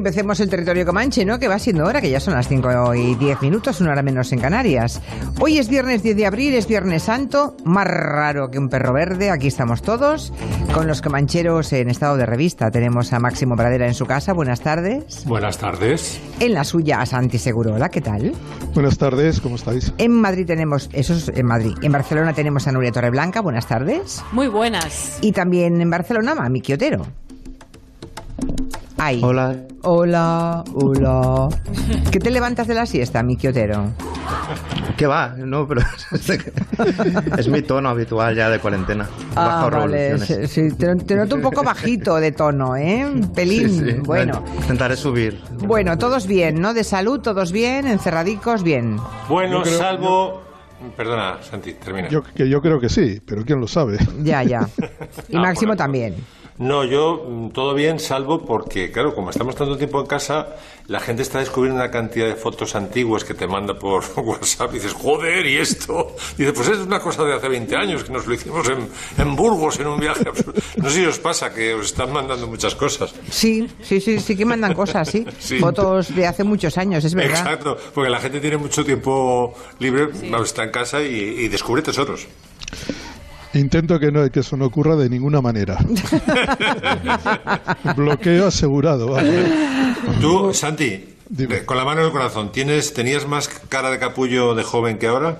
Empecemos el territorio comanche, ¿no? Que va siendo hora, que ya son las 5 y 10 minutos, una hora menos en Canarias. Hoy es viernes 10 de abril, es Viernes Santo, más raro que un perro verde, aquí estamos todos, con los comancheros en estado de revista. Tenemos a Máximo Pradera en su casa, buenas tardes. Buenas tardes. En la suya a Santi Segurola, ¿qué tal? Buenas tardes, ¿cómo estáis? En Madrid tenemos, eso es en Madrid, en Barcelona tenemos a Nuria Torreblanca, buenas tardes. Muy buenas. Y también en Barcelona, Mami Quiotero. Ay. Hola. Hola, hola. ¿Qué te levantas de la siesta, mi quiotero? ¿Qué va? No, pero es mi tono habitual ya de cuarentena. Ah, Bajo vale. revoluciones. Sí, sí, te, te noto un poco bajito de tono, ¿eh? Un pelín. Sí, sí. Bueno. Intentaré subir. Bueno, todos bien, ¿no? De salud, todos bien, encerradicos, bien. Bueno, creo- salvo... Perdona, Santi, termina. Yo, que yo creo que sí, pero quién lo sabe. Ya, ya. Y Ah, Máximo bueno. también. No, yo mm, todo bien, salvo porque, claro, como estamos tanto tiempo en casa, la gente está descubriendo una cantidad de fotos antiguas que te manda por WhatsApp y dices, joder, ¿y esto? Dice, pues es una cosa de hace 20 años, que nos lo hicimos en, en Burgos en un viaje. No sé si os pasa que os están mandando muchas cosas. Sí, sí, sí, sí que mandan cosas, sí. Sí. Fotos de hace muchos años, es verdad. Exacto, porque la gente tiene mucho tiempo libre, está en casa y, y descubre tesoros. Intento que, no, que eso no ocurra de ninguna manera. Bloqueo asegurado. vale. Tú, Santi, Dime. con la mano en el corazón, ¿tienes, ¿tenías más cara de capullo de joven que ahora?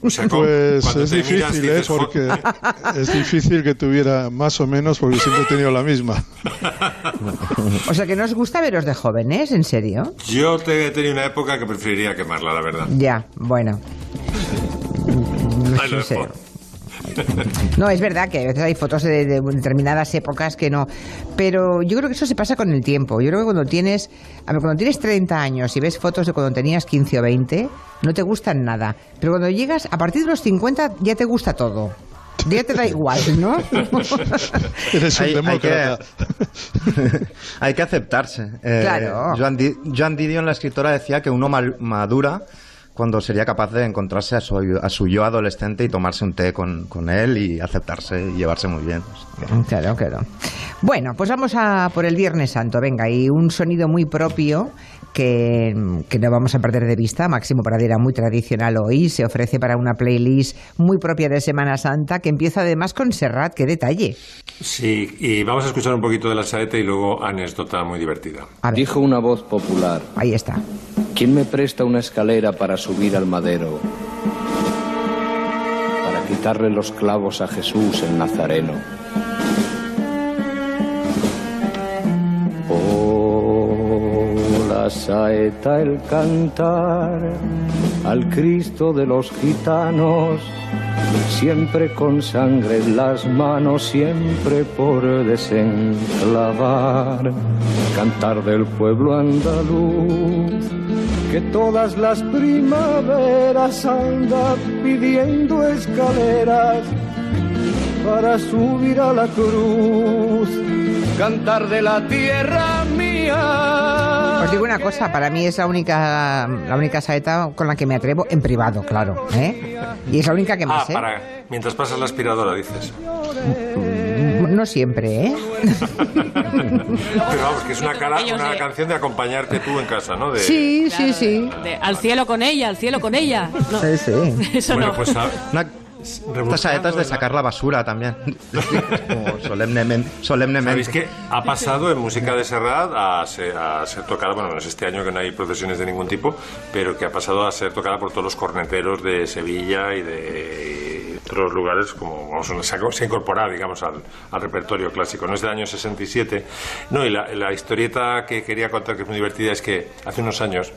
O sea, con- Pues es miras, difícil, ¿eh? Porque es difícil que tuviera más o menos, porque siempre he tenido la misma. O sea, que nos gusta veros de jóvenes, ¿en serio? Yo te, he tenido una época que preferiría quemarla, la verdad. Ya, bueno. Sí, dejo. No, es verdad que a veces hay fotos de, de determinadas épocas que no. Pero yo creo que eso se pasa con el tiempo. Yo creo que cuando tienes, a ver, cuando tienes 30 años y ves fotos de cuando tenías 15 o 20, no te gustan nada. Pero cuando llegas, a partir de los 50 ya te gusta todo. Ya te da igual, ¿no? Eres un Hay- hay demócrata. Hay que aceptarse. Eh, Claro. Joan, Di- Joan Didion, la escritora, decía que uno mal- madura cuando sería capaz de encontrarse a su, a su yo adolescente y tomarse un té con, con él y aceptarse y llevarse muy bien. Claro, claro. Bueno, pues vamos a por el Viernes Santo, venga, y un sonido muy propio que, que no vamos a perder de vista. Máximo Pradera, muy tradicional hoy, se ofrece para una playlist muy propia de Semana Santa que empieza además con Serrat, qué detalle. Sí, y vamos a escuchar un poquito de la saeta y luego anécdota muy divertida. Dijo una voz popular, ahí está. ¿quién me presta una escalera para subir al madero? Para quitarle los clavos a Jesús el Nazareno. La saeta, el cantar al Cristo de los gitanos, siempre con sangre en las manos, siempre por desenclavar, cantar del pueblo andaluz, que todas las primaveras anda pidiendo escaleras para subir a la cruz, cantar de la tierra mía. Os digo una cosa, para mí es la única la única saeta con la que me atrevo en privado, claro, ¿eh? Y es la única que me Ah, sé. para... Mientras pasas la aspiradora, dices. No siempre, ¿eh? Pero vamos, que es una, cara, una de- canción de acompañarte tú en casa, ¿no? De... Sí, sí, sí. De, al cielo con ella, al cielo con ella. No, Sí, sí. Eso Bueno, no. pues a- Una- estas saetas de sacar la basura también. Como solemnemente. solemnemente. Sabéis que ha pasado en música de Serrat a ser, a ser tocada, bueno, no es este año que no hay procesiones de ningún tipo, pero que ha pasado a ser tocada por todos los corneteros de Sevilla y de otros lugares, como vamos, se, ha, incorporado, digamos, al, repertorio clásico. No es del año 67. No, y la, historieta que quería contar, que es muy divertida, es que hace unos años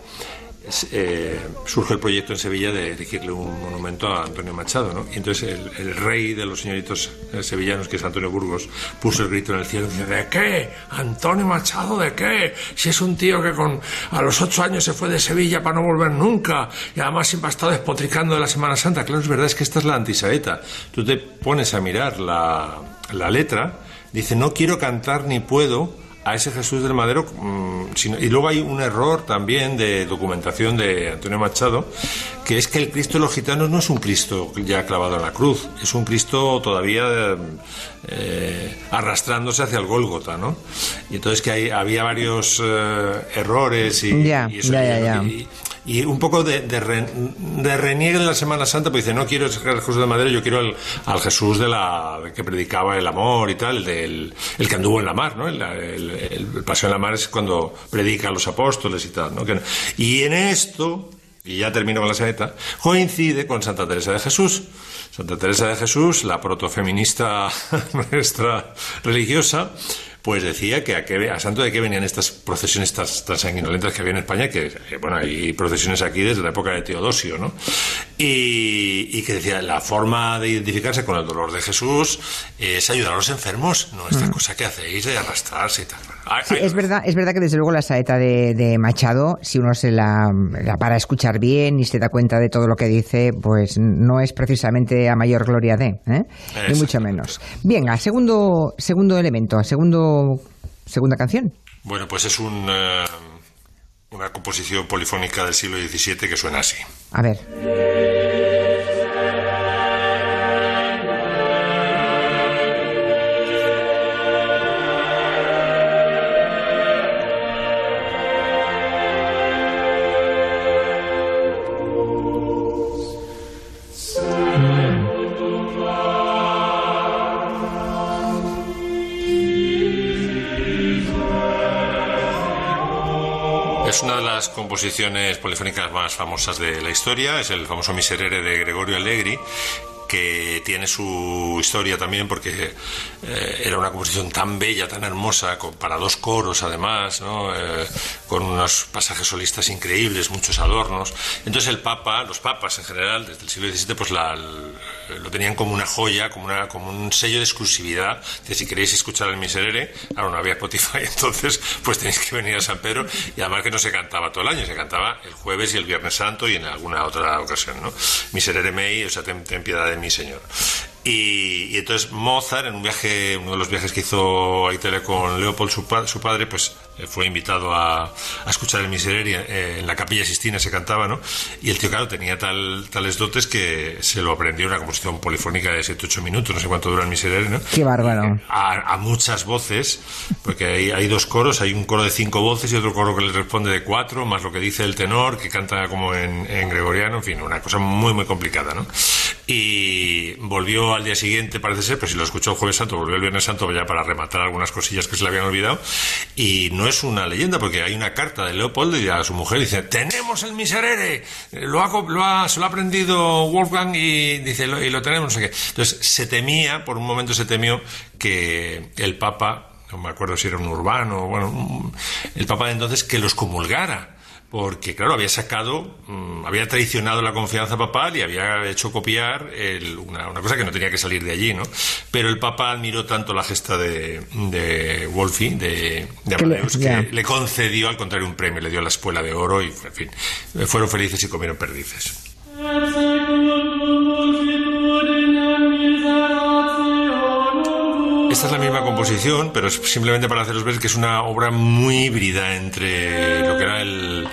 eh, surge el proyecto en Sevilla de erigirle un monumento a Antonio Machado, ¿no? Y entonces el, el rey de los señoritos eh, sevillanos, que es Antonio Burgos, puso el grito en el cielo y dice, ¿de qué? ¿Antonio Machado de qué? Si es un tío que con a los ocho años se fue de Sevilla para no volver nunca y además siempre ha estado despotricando de la Semana Santa. Claro, es verdad, es que esta es la antisaeta. Tú te pones a mirar la, la letra, dice, no quiero cantar ni puedo a ese Jesús del madero. mm, sino- y luego hay un error también de documentación de Antonio Machado, que es que el Cristo de los gitanos no es un Cristo ya clavado en la cruz, es un Cristo todavía eh, arrastrándose hacia el Gólgota, ¿no? Y entonces que hay, había varios eh, errores y, eso, y- y un poco de, de, re- de la Semana Santa, pues dice, no quiero ese Jesús de madera, yo quiero al, Jesús de la que predicaba el amor y tal, el, el que anduvo en la mar, ¿no? El, el- el paseo en la mar es cuando predica a los apóstoles y tal, ¿no? Y en esto, y ya termino con la saeta, coincide con Santa Teresa de Jesús. Santa Teresa de Jesús, la protofeminista nuestra religiosa, pues decía que a, qué- a santo de qué venían estas procesiones tan, tan sanguinolentas que había en España, que, bueno, hay procesiones aquí desde la época de Teodosio, ¿no? Y, y que decía, la forma de identificarse con el dolor de Jesús es ayudar a los enfermos, no esta cosa que hacéis de arrastrarse y tal. Sí, es verdad, es verdad que desde luego la saeta de, de Machado, si uno se la, la para a escuchar bien y se da cuenta de todo lo que dice, pues no es precisamente a mayor gloria de, ¿eh? ni mucho menos. Bien, al segundo, segundo elemento, segundo, segunda canción. Bueno, pues es un, eh, una composición polifónica del siglo XVII que suena así. A ver. Composiciones polifónicas más famosas de la historia, es el famoso Miserere de Gregorio Allegri, que tiene su historia también porque eh, era una composición tan bella, tan hermosa, para dos coros además. Eh, con unos pasajes solistas increíbles, muchos adornos. Entonces el Papa, los papas en general, desde el siglo XVII, pues la- lo tenían como una joya, como, una, como un sello de exclusividad, de si queréis escuchar el Miserere, claro, no había Spotify, entonces pues tenéis que venir a San Pedro, y además que no se cantaba todo el año, se cantaba el jueves y el viernes santo y en alguna otra ocasión, ¿no? Miserere mei, o sea, ten, piedad de mí, Señor. Y, y entonces Mozart, en un viaje, uno de los viajes que hizo a Italia con Leopold, su, su padre, pues fue invitado a, a escuchar el Miserere eh, en la capilla Sistina se cantaba, ¿no? Y el tío, claro, tenía tal, tales dotes que se lo aprendió en una composición polifónica de 7-8 minutos, no sé cuánto dura el Miserere, ¿no? Qué bárbaro. a, a muchas voces, porque hay, hay dos coros, hay un coro de cinco voces y otro coro que le responde de cuatro, más lo que dice el tenor, que canta como en, en gregoriano, en fin, una cosa muy, muy complicada, ¿no? Y volvió al día siguiente, parece ser, pues si lo escuchó el Jueves Santo, volvió el Viernes Santo ya para rematar algunas cosillas que se le habían olvidado, y no es una leyenda, porque hay una carta de Leopoldo y a su mujer dice, tenemos el Miserere, lo ha, lo ha, se lo ha aprendido Wolfgang y dice, lo- y lo tenemos. Entonces se temía, por un momento se temió que el Papa, no me acuerdo si era un urbano, bueno, el Papa de entonces que los comulgara. Porque, claro, había sacado, mm, había traicionado la confianza papal y había hecho copiar el- una, una cosa que no tenía que salir de allí, ¿no? Pero el Papa admiró tanto la gesta de, de Wolfi, de, de Que le- Amadeus, que, le concedió, al contrario, un premio, le dio la espuela de oro y, en fin, fueron felices y comieron perdices. Esta es la misma composición, pero es simplemente para haceros ver que es una obra muy híbrida entre lo que era el-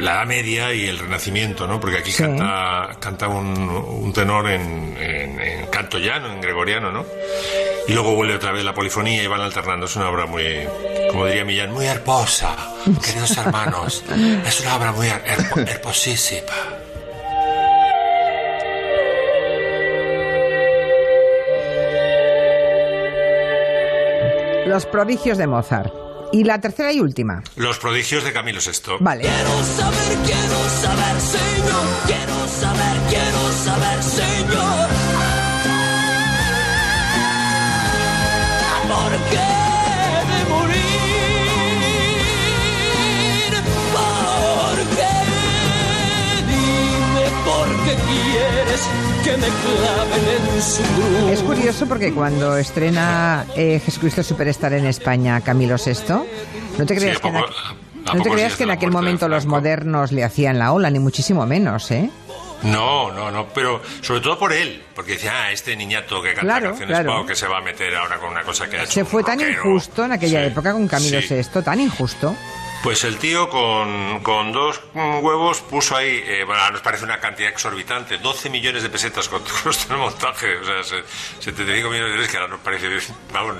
la Edad Media y el Renacimiento, ¿no? Porque aquí Sí. canta, canta un, un tenor en, en- en canto llano, en gregoriano, ¿no? Y luego vuelve otra vez la polifonía y van alternando. Es una obra muy, como diría Millán, muy hermosa, queridos hermanos. Es una obra muy her- hermosísima. Los prodigios de Mozart. Y la tercera y última. Los prodigios de Camilo VI. Vale. Quiero saber, quiero saber, Señor. Quiero saber, quiero saber, Señor. ¿Por qué de morir? ¿Por qué? Dime por qué quieres me claven en su cruz. Es curioso porque cuando estrena eh, Jesucristo Superstar en España Camilo VI, no te Sí, creas a que no te creas que en aquel momento los modernos le hacían la ola, ni muchísimo menos, ¿eh? No, no, no, pero sobre todo por él, porque decía, ah, este niñato que canta Claro, canciones claro. pop, que se va a meter ahora con una cosa que ha hecho. Se un fue tan rockero". injusto en aquella Sí, época con Camilo sí. VI, tan injusto. Pues el tío con, con dos huevos puso ahí, eh, bueno, nos parece una cantidad exorbitante, 12 millones de pesetas con costó el montaje, o sea, se- 75 millones de euros, que ahora nos parece, vamos,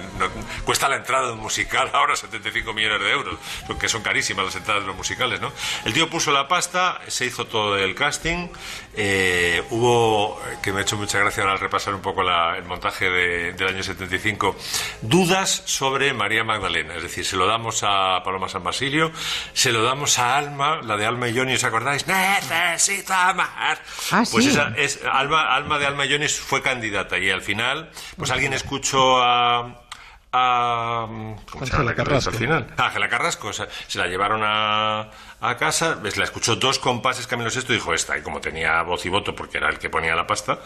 cuesta la entrada de un musical ahora 75 millones de euros, porque son carísimas las entradas de los musicales, ¿no? El tío puso la pasta, se hizo todo el casting, eh, hubo, que me ha hecho mucha gracia al repasar un poco la- el montaje de- del año 75, dudas sobre María Magdalena, es decir, se lo damos a Paloma San Basilio, se lo damos a Alma, la de Alma y Johnny, ¿os acordáis? Necesito amar. Ah, pues sí. esa es Alma, Alma de Alma y Johnny fue candidata y al final, pues alguien escuchó a a ¿cómo se llama Ángela la que Carrasco. al final? Ángela Carrasco, o sea, se la llevaron a, a casa, ves, la escuchó dos compases Camilo Sesto y dijo esta, y como tenía voz y voto porque era el que ponía la pasta,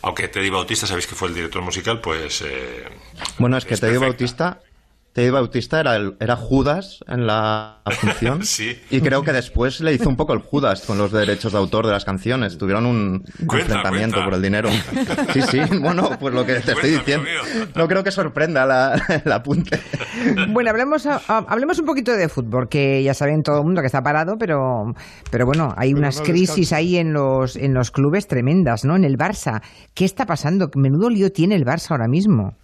aunque Teddy Bautista, sabéis que fue el director musical, pues... eh, Bueno, es que Es Teddy perfecta. Bautista, Teddy Bautista era, el- era Judas en la función. Sí. Y creo que después le hizo un poco el Judas con los derechos de autor de las canciones. Tuvieron un Cuenta, enfrentamiento cuenta. por el dinero. Sí, sí, bueno, pues lo que te estoy diciendo. No creo que sorprenda la, el apunte. Bueno, hablemos, hablemos un poquito de fútbol, que ya saben todo el mundo que está parado, pero, pero bueno, hay Pero unas no crisis ahí en los, en los clubes tremendas, ¿no? En el Barça. ¿Qué está pasando? Menudo lío tiene el Barça ahora mismo.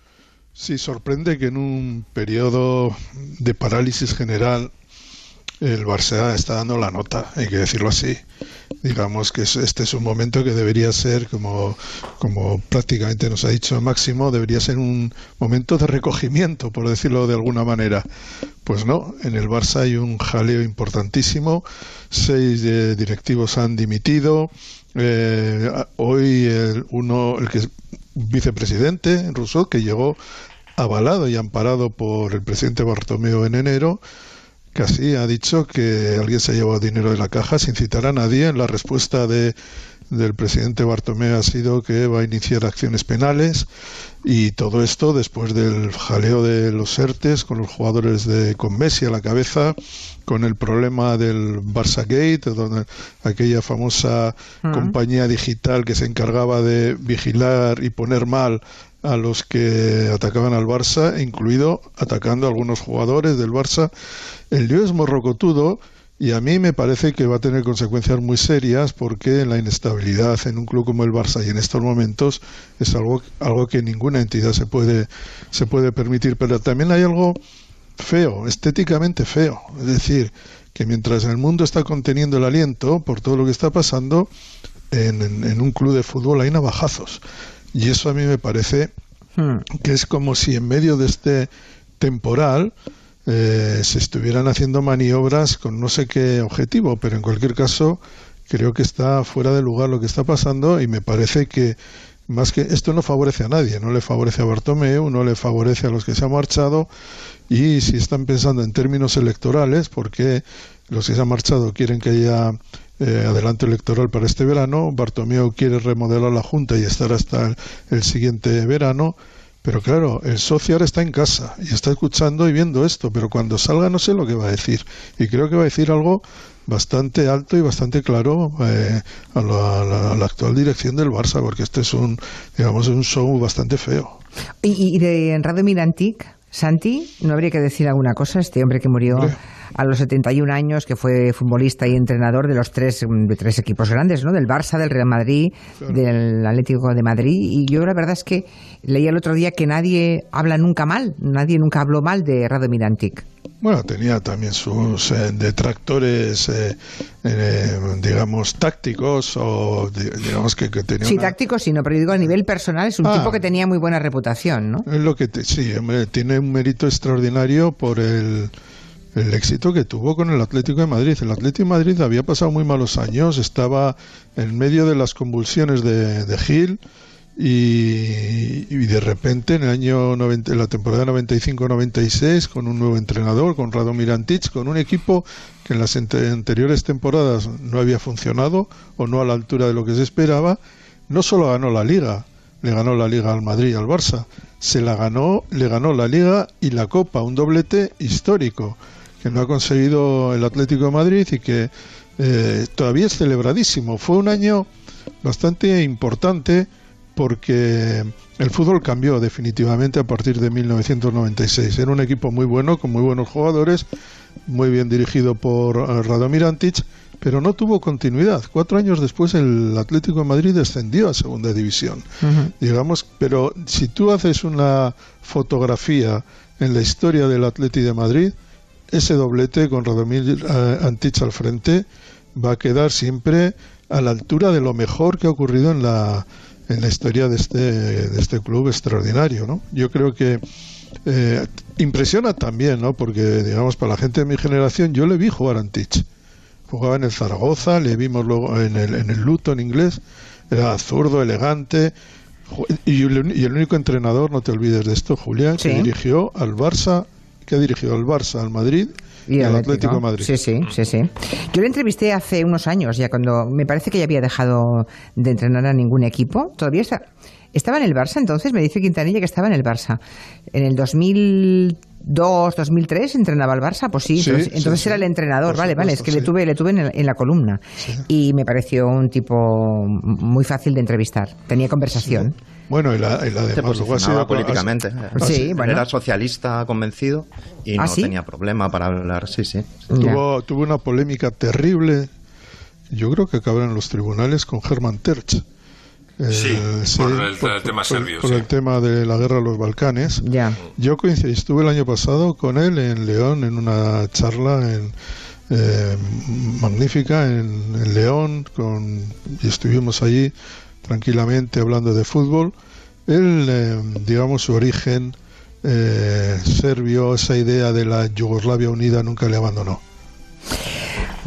Sí, sorprende que en un periodo de parálisis general el Barça está dando la nota, hay que decirlo así. Digamos que es- este es un momento que debería ser, como, como prácticamente nos ha dicho Máximo, debería ser un momento de recogimiento, por decirlo de alguna manera. Pues no, en el Barça hay un jaleo importantísimo, seis eh, directivos han dimitido, eh, hoy el, uno, el que vicepresidente, Rousseau, que llegó avalado y amparado por el presidente Bartomeu en enero, casi ha dicho que alguien se ha llevado dinero de la caja sin citar a nadie. La respuesta de, del presidente Bartomeu ha sido que va a iniciar acciones penales y todo esto después del jaleo de los ERTES con los jugadores de con Messi a la cabeza, con el problema del Barça Gate, donde aquella famosa compañía digital que se encargaba de vigilar y poner mal a los que atacaban al Barça, incluido atacando a algunos jugadores del Barça. El lío es morrocotudo y a mí me parece que va a tener consecuencias muy serias porque la inestabilidad en un club como el Barça y en estos momentos es algo, algo que ninguna entidad se puede, se puede permitir. Pero también hay algo feo, estéticamente feo. Es decir, que mientras el mundo está conteniendo el aliento por todo lo que está pasando, en, en- en un club de fútbol hay navajazos. Y eso a mí me parece Hmm. que es como si en medio de este temporal eh, se estuvieran haciendo maniobras con no sé qué objetivo, pero en cualquier caso creo que está fuera de lugar lo que está pasando y me parece que más que esto no favorece a nadie, no le favorece a Bartomeu, no le favorece a los que se han marchado y si están pensando en términos electorales, porque los que se han marchado quieren que haya eh, adelanto electoral para este verano, Bartomeu quiere remodelar la Junta y estar hasta el, el siguiente verano, pero claro, el socio ahora está en casa y está escuchando y viendo esto, pero cuando salga no sé lo que va a decir. Y creo que va a decir algo bastante alto y bastante claro eh, a, la, a la- a la actual dirección del Barça, porque este es un, digamos, un show bastante feo. Y, y de Radomir Antic, Santi, ¿no habría que decir alguna cosa? Este hombre que murió Hombre. A los 71 años, que fue futbolista y entrenador de los tres, mm, de tres equipos grandes, ¿no? Del Barça, del Real Madrid, del Atlético de Madrid. Y yo la verdad es que leí el otro día que nadie habla nunca mal, nadie nunca habló mal de Radomir Antic. Bueno, tenía también sus eh, detractores, eh, eh, digamos, tácticos o di- digamos que, que tenía Sí, una- táctico sí, no, pero digo a nivel personal es un Ah. tipo que tenía muy buena reputación, ¿no? Es lo que te- sí, tiene un mérito extraordinario por el, el éxito que tuvo con el Atlético de Madrid. El Atlético de Madrid había pasado muy malos años, estaba en medio de las convulsiones de, de Gil y, de repente en el año 90, en la temporada 95-96 con un nuevo entrenador, con Radomir Antic, con un equipo que en las ante- anteriores temporadas no había funcionado o no a la altura de lo que se esperaba, no solo ganó la liga, le ganó la liga al Madrid y al Barça, se la ganó, le ganó la liga y la copa, un doblete histórico que no ha conseguido el Atlético de Madrid y que eh, todavía es celebradísimo. Fue un año bastante importante porque el fútbol cambió definitivamente a partir de 1996. Era un equipo muy bueno, con muy buenos jugadores, muy bien dirigido por eh, Radomir Antic, pero no tuvo continuidad. Cuatro años después el Atlético de Madrid descendió a segunda división. Digamos, pero si tú haces una fotografía en la historia del Atlético de Madrid, ese doblete con Radomir eh, Antic al frente va a quedar siempre a la altura de lo mejor que ha ocurrido en la en la historia de este, de este club extraordinario, ¿no? Yo creo que eh, impresiona también, ¿no? Porque, digamos, para la gente de mi generación, yo le vi jugar a Antich. Jugaba en el Zaragoza, le vimos luego en el, en el Luton inglés, era zurdo, elegante, y el, único entrenador, no te olvides de esto, Julián, que dirigió al Barça, que ha dirigido al Barça, al Madrid y, al Atlético de Madrid. Sí, sí, sí, sí. Yo le entrevisté hace unos años, ya cuando me parece que ya había dejado de entrenar a ningún equipo. Todavía está, estaba en el Barça, entonces me dice Quintanilla que estaba en el Barça. En el 2002, 2003 entrenaba al Barça, pues sí, Sí, entonces, sí, entonces sí. era el entrenador, Por vale, vale, es que le tuve, le tuve en, el- en la columna y me pareció un tipo muy fácil de entrevistar. Tenía conversación. Bueno, y, la, y la Se además luego ha sido- políticamente. Sí, bueno. Era socialista convencido y ¿Ah, no sí? tenía problema para hablar. Sí, sí. Tuvo, tuvo una polémica terrible, yo creo que acabará en los tribunales con Herman Terch. Eh, Sí, por el tema serbio, Por sí. el tema de la guerra de los Balcanes. Ya. Yo coincidí, estuve el año pasado con él en León en una charla en, eh, magnífica en, en León con, y estuvimos allí tranquilamente hablando de fútbol. Él, eh, digamos, su origen eh, serbio, esa idea de la Yugoslavia unida nunca le abandonó.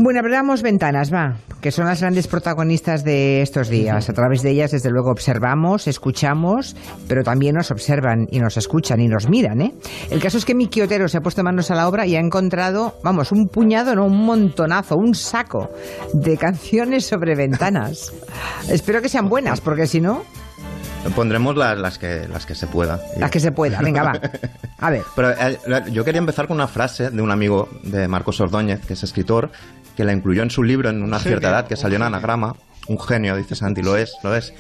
Bueno, abramos ventanas, va, que son las grandes protagonistas de estos días. A través de ellas, desde luego, observamos, escuchamos, pero también nos observan y nos escuchan y nos miran, ¿eh? El caso es que Miki Otero se ha puesto manos a la obra y ha encontrado, vamos, un puñado, no, un montonazo, un saco de canciones sobre ventanas. Espero que sean buenas, porque si no, Pondremos las, las, que, las que se pueda. las que se pueda. Venga, va. A ver. Pero eh, yo quería empezar con una frase de un amigo de Marcos Ordóñez, que es escritor, que la incluyó en su libro en una cierta edad, que salió en anagrama. Un genio, dice Santi, lo es, lo es.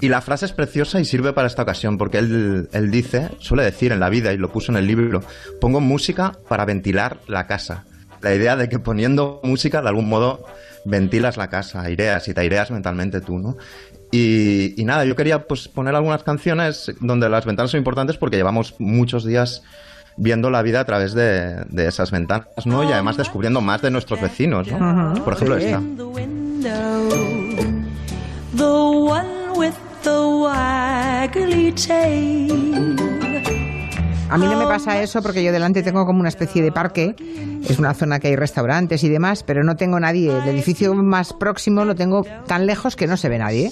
Y la frase es preciosa y sirve para esta ocasión, porque él, él dice, suele decir en la vida, y lo puso en el libro, pongo música para ventilar la casa. La idea de que poniendo música, de algún modo, ventilas la casa, aireas y te aireas mentalmente tú, ¿no? Y, y nada, yo quería pues poner algunas canciones donde las ventanas son importantes porque llevamos muchos días viendo la vida a través de, de esas ventanas, ¿no? Y además descubriendo más de nuestros vecinos, ¿no? Por ejemplo, Sí. esta. the window, the one with the waggly tail. A mí no me pasa eso porque yo delante tengo como una especie de parque. Es una zona que hay restaurantes y demás, pero no tengo nadie. El edificio más próximo lo tengo tan lejos que no se ve nadie.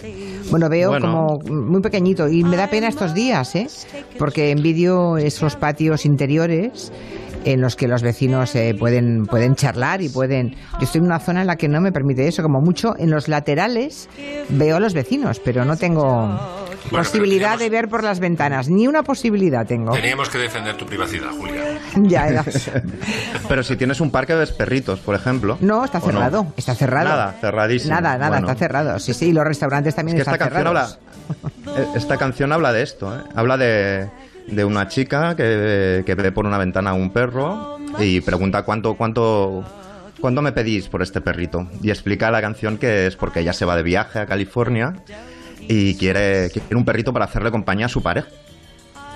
Bueno, veo Bueno. como muy pequeñito y me da pena estos días, ¿eh? Porque envidio esos patios interiores en los que los vecinos eh, pueden, pueden charlar y pueden... Yo estoy en una zona en la que no me permite eso, como mucho en los laterales veo a los vecinos, pero no tengo posibilidad teníamos- de ver por las ventanas, ni una posibilidad tengo. Teníamos que defender tu privacidad, Julia. Ya era. Pero si tienes un parque ves perritos, por ejemplo. No, está cerrado. Está cerrado. Nada, cerradísimo. Nada, nada, Bueno. está cerrado. Sí, sí, y los restaurantes también Es que esta están canción, cerrados. habla, eh, esta canción habla de esto, ¿eh? habla de, de una chica que, que ve por una ventana a un perro y pregunta cuánto, cuánto, cuánto me pedís por este perrito. Y explica la canción que es porque ella se va de viaje a California y quiere, quiere un perrito para hacerle compañía a su pareja.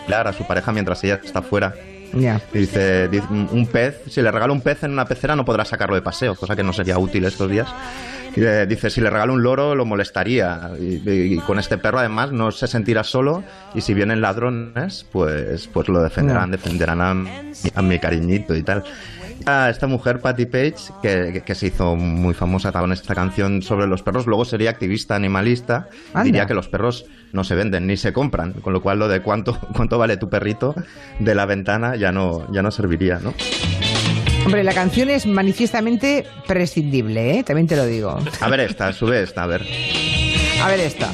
Claro, a su pareja mientras ella está fuera. Ya. Y dice, un pez, si le regalo un pez en una pecera no podrá sacarlo de paseo, cosa que no sería útil estos días. Eh, dice, si le regalo un loro lo molestaría. Y, con este perro además no se sentirá solo y si vienen ladrones, pues, pues lo defenderán, defenderán a, a mi cariñito y tal. A esta mujer, Patty Page, que, que- que se hizo muy famosa con esta canción sobre los perros, luego sería activista animalista, Anda. diría que los perros no se venden ni se compran, con lo cual lo de cuánto, cuánto vale tu perrito de la ventana ya no, ya no serviría, ¿no? Hombre, la canción es manifiestamente prescindible, ¿eh? También te lo digo. A ver esta, sube esta, a ver. A ver esta.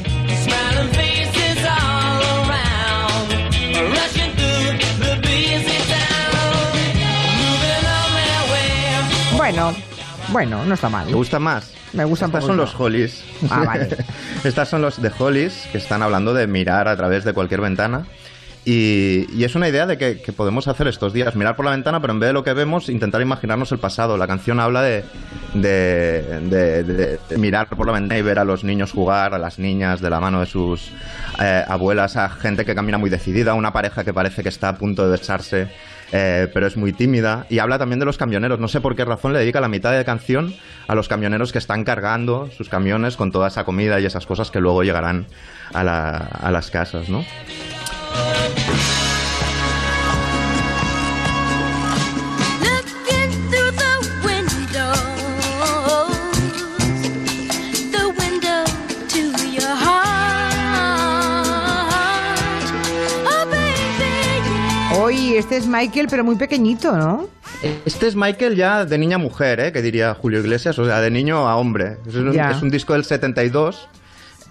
Bueno, bueno, no está mal. ¿Te gusta más? Me gustan Estas son los Hollies. Ah, vale. Estas son los de Hollies que están hablando de mirar a través de cualquier ventana. Y, es una idea de que, podemos hacer estos días, mirar por la ventana, pero en vez de lo que vemos, intentar imaginarnos el pasado. La canción habla de, de, de- de- mirar por la ventana y ver a los niños jugar, a las niñas de la mano de sus eh, abuelas, a gente que camina muy decidida, una pareja que parece que está a punto de besarse, eh, pero es muy tímida. Y habla también de los camioneros. No sé por qué razón le dedica la mitad de canción a los camioneros que están cargando sus camiones con toda esa comida y esas cosas que luego llegarán a, la- a las casas, ¿no? Looking through the window, the window to your heart. Oh. Hoy este es Michael, pero muy pequeñito, ¿no? Este es Michael ya de niña a mujer, ¿eh? que diría Julio Iglesias, o sea, de niño a hombre. Es un, es un disco del 72,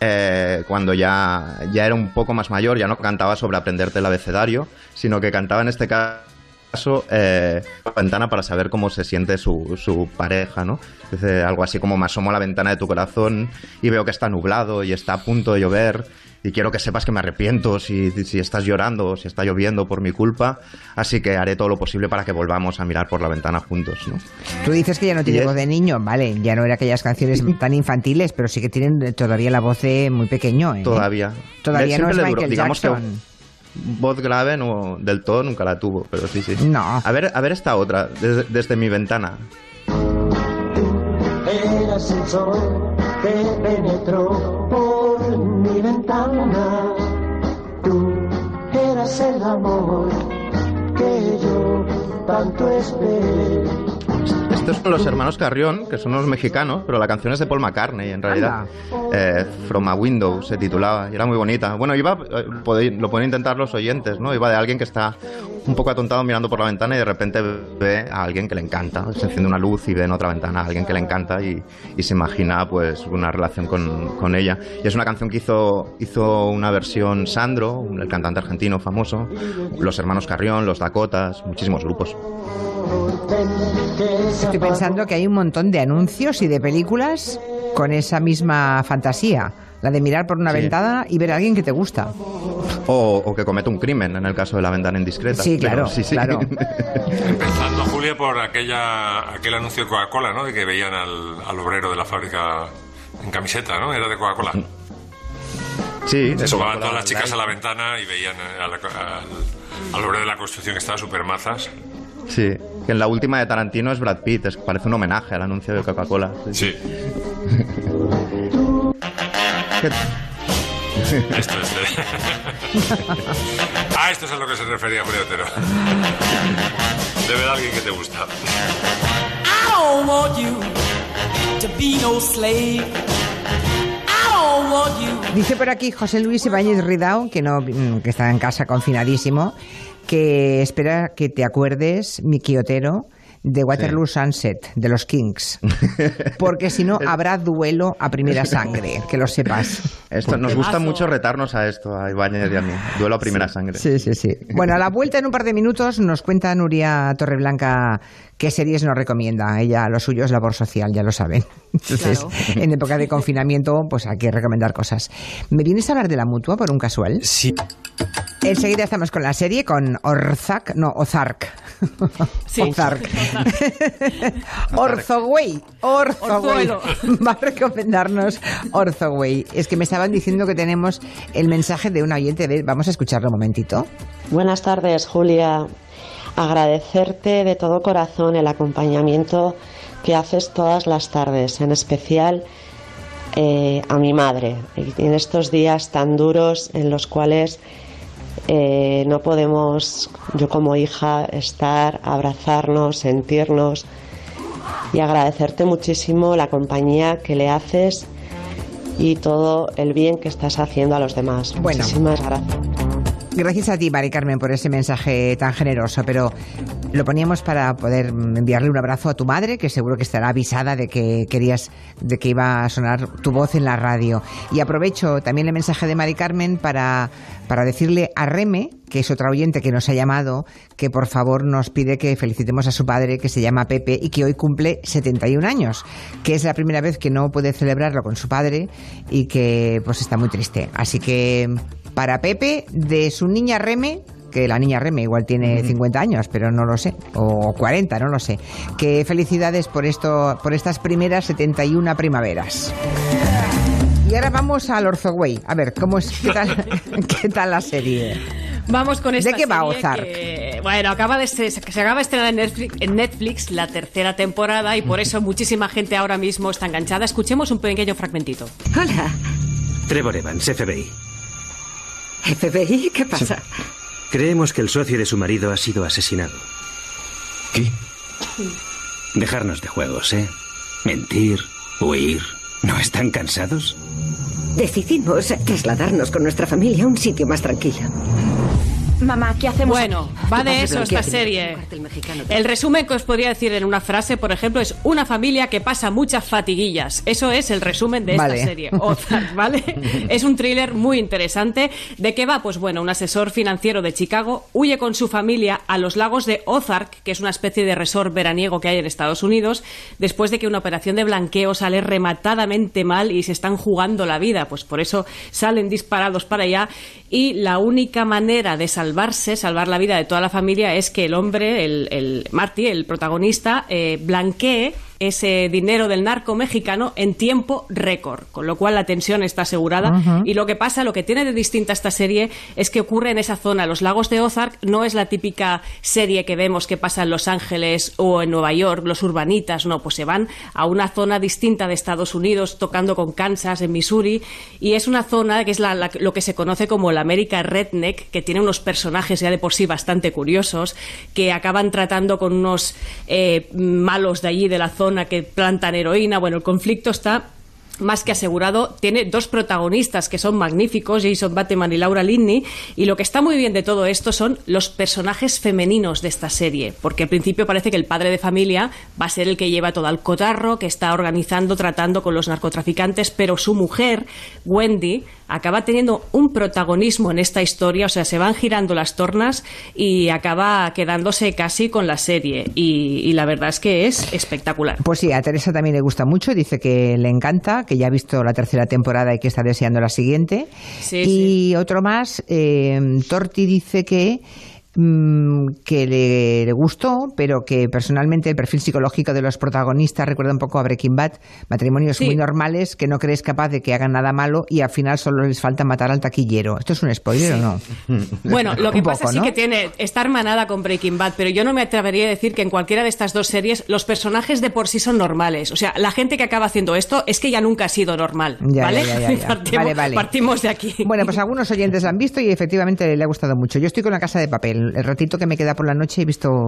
eh, cuando ya, ya era un poco más mayor, ya no cantaba sobre aprenderte el abecedario, sino que cantaba en este caso eh, la ventana para saber cómo se siente su, su pareja, ¿no? Dice algo así como me asomo a la ventana de tu corazón y veo que está nublado y está a punto de llover y quiero que sepas que me arrepiento si, si estás llorando o si está lloviendo por mi culpa, así que haré todo lo posible para que volvamos a mirar por la ventana juntos, ¿no? Tú dices que ya no tiene voz de niño, vale, ya no era aquellas canciones tan infantiles, pero sí que tienen todavía la voz de muy pequeño, ¿eh? Todavía. Todavía no es le duró. Michael Digamos Jackson. que voz grave no, del todo nunca la tuvo, pero sí, sí. No. A ver, a ver esta otra, desde, desde mi ventana. Eras el sol que penetró por mi ventana. Tú eras el amor que yo tanto esperé. Estos son los hermanos Carrión, que son unos mexicanos, pero la canción es de Paul McCartney, en realidad. Eh, From a Window se titulaba, y era muy bonita. Bueno, iba, eh, lo pueden intentar los oyentes, ¿no? Iba de alguien que está un poco atontado mirando por la ventana y de repente ve a alguien que le encanta. Se enciende una luz y ve en otra ventana a alguien que le encanta y, se imagina pues una relación con, con ella. Y es una canción que hizo, hizo una versión Sandro, el cantante argentino famoso, los hermanos Carrión, los Dakotas, muchísimos grupos. Estoy pensando que hay un montón de anuncios y de películas con esa misma fantasía, la de mirar por una Sí. ventana y ver a alguien que te gusta. O, o que comete un crimen en el caso de la ventana indiscreta. Sí, Pero claro, sí, sí. claro. Empezando, Julia, por aquella, aquel anuncio de Coca-Cola, ¿no? De que veían al, al obrero de la fábrica en camiseta, ¿no? Era de Coca-Cola. Sí, Se Coca-Cola todas las chicas a la ventana y veían a la- al, al obrero de la construcción que estaba súper mazas. Sí, que en la última de Tarantino es Brad Pitt, es, parece un homenaje al anuncio de Coca-Cola. Sí. ¿Qué- Esto es. ah, esto es a lo que se refería Julio Otero. De ver a alguien que te gusta. I don't want you to be no slave. I don't want you. Dice por aquí José Luis Ibáñez Ridao, que, no, mm, que está en casa confinadísimo, que espera que te acuerdes, Miki Otero, de Waterloo Sunset, de los Kings. Porque si no, habrá duelo a primera sangre, que lo sepas. Esto, nos gusta mucho retarnos a esto, a Ibáñez y a mí. Duelo a primera sangre. Sí, sí, sí. Bueno, a la vuelta en un par de minutos nos cuenta Nuria Torreblanca qué series nos recomienda. Ella, lo suyo es labor social, ya lo saben. Entonces, Claro. en época de confinamiento, pues hay que recomendar cosas. ¿Me vienes a hablar de la mutua por un casual? Sí. Enseguida estamos con la serie, con Orzak, no, Ozark. Sí. Ozark. Orzoway. Orzoway. Va a recomendarnos Orzoway. Es que me estaban diciendo que tenemos el mensaje de un oyente. A ver, Vamos a escucharlo un momentito. Buenas tardes, Julia. Agradecerte de todo corazón el acompañamiento que haces todas las tardes, en especial eh, a mi madre, en estos días tan duros en los cuales eh, no podemos, yo como hija, estar, abrazarnos, sentirnos y agradecerte muchísimo la compañía que le haces y todo el bien que estás haciendo a los demás. Bueno. Muchísimas gracias. Gracias a ti, Mari Carmen, por ese mensaje tan generoso, pero lo poníamos para poder enviarle un abrazo a tu madre, que seguro que estará avisada de que querías, de que iba a sonar tu voz en la radio. Y aprovecho también el mensaje de Mari Carmen para, para decirle a Reme, que es otra oyente que nos ha llamado, que por favor nos pide que felicitemos a su padre, que se llama Pepe, y que hoy cumple 71 años, que es la primera vez que no puede celebrarlo con su padre y que pues está muy triste. Así que para Pepe, de su niña Reme, que la niña Reme igual tiene 50 años, pero no lo sé, o 40, no lo sé. Que felicidades por esto, por estas primeras 71 primaveras. Y ahora vamos al Orzoway. A ver, ¿cómo es, qué tal, qué tal la serie? Vamos con esta ¿De qué va serie Ozark? que, bueno, acaba de se, se acaba de estrenar en Netflix, en Netflix la tercera temporada y por eso muchísima gente ahora mismo está enganchada. Escuchemos un pequeño fragmentito. Hola. Trevor Evans, FBI. FBI, ¿qué pasa? Creemos que el socio de su marido ha sido asesinado. ¿Qué? Dejarnos de juegos, ¿eh? Mentir, huir. ¿No están cansados? Decidimos trasladarnos con nuestra familia a un sitio más tranquilo. Mamá, ¿qué hacemos? Bueno, va de eso esta serie. El resumen que os podría decir en una frase, por ejemplo, es una familia que pasa muchas fatiguillas. Eso es el resumen de esta Vale. serie. Ozark, ¿vale? es un thriller muy interesante. ¿De qué va? Pues bueno, un asesor financiero de Chicago huye con su familia a los lagos de Ozark, que es una especie de resort veraniego que hay en Estados Unidos, después de que una operación de blanqueo sale rematadamente mal y se están jugando la vida. Pues por eso salen disparados para allá y la única manera de salvarse, salvar la vida de toda la familia, es que el hombre, el, el Marty, el protagonista, eh, blanquee ese dinero del narco mexicano en tiempo récord, con lo cual la tensión está asegurada. Ujú. Y lo que pasa, lo que tiene de distinta esta serie es que ocurre en esa zona. Los lagos de Ozark no es la típica serie que vemos que pasa en Los Ángeles o en Nueva York, los urbanitas, no, pues se van a una zona distinta de Estados Unidos, tocando con Kansas, en Missouri, y es una zona que es la- la- lo que se conoce como la América Redneck, que tiene unos personajes ya de por sí bastante curiosos, que acaban tratando con unos eh, malos de allí, de la zona, que plantan heroína. Bueno, el conflicto está más que asegurado, tiene dos protagonistas que son magníficos, Jason Bateman y Laura Linney, y lo que está muy bien de todo esto son los personajes femeninos de esta serie, porque al principio parece que el padre de familia va a ser el que lleva todo al cotarro, que está organizando, tratando con los narcotraficantes, pero su mujer, Wendy, acaba teniendo un protagonismo en esta historia, o sea, se van girando las tornas y acaba quedándose casi con la serie, y, y la verdad es que es espectacular. Pues sí, a Teresa también le gusta mucho, dice que le encanta, que ya ha visto la tercera temporada y que está deseando la siguiente. y otro más, eh, Torti dice que mm, que le, le gustó, pero que personalmente el perfil psicológico de los protagonistas recuerda un poco a Breaking Bad, matrimonios Sí. muy normales que no crees capaz de que hagan nada malo y al final solo les falta matar al taquillero. ¿Esto es un spoiler o no? Bueno, lo que pasa poco, sí ¿no? que tiene, está hermanada con Breaking Bad, pero yo no me atrevería a decir que en cualquiera de estas dos series los personajes de por sí son normales. O sea, la gente que acaba haciendo esto es que ya nunca ha sido normal. Ya, ¿Vale? ya, ya, ya, ya. Partimos, Vale, vale. partimos de aquí. Bueno, pues algunos oyentes la han visto y efectivamente le ha gustado mucho. Yo estoy con la casa de papel. El ratito que me queda por la noche he visto,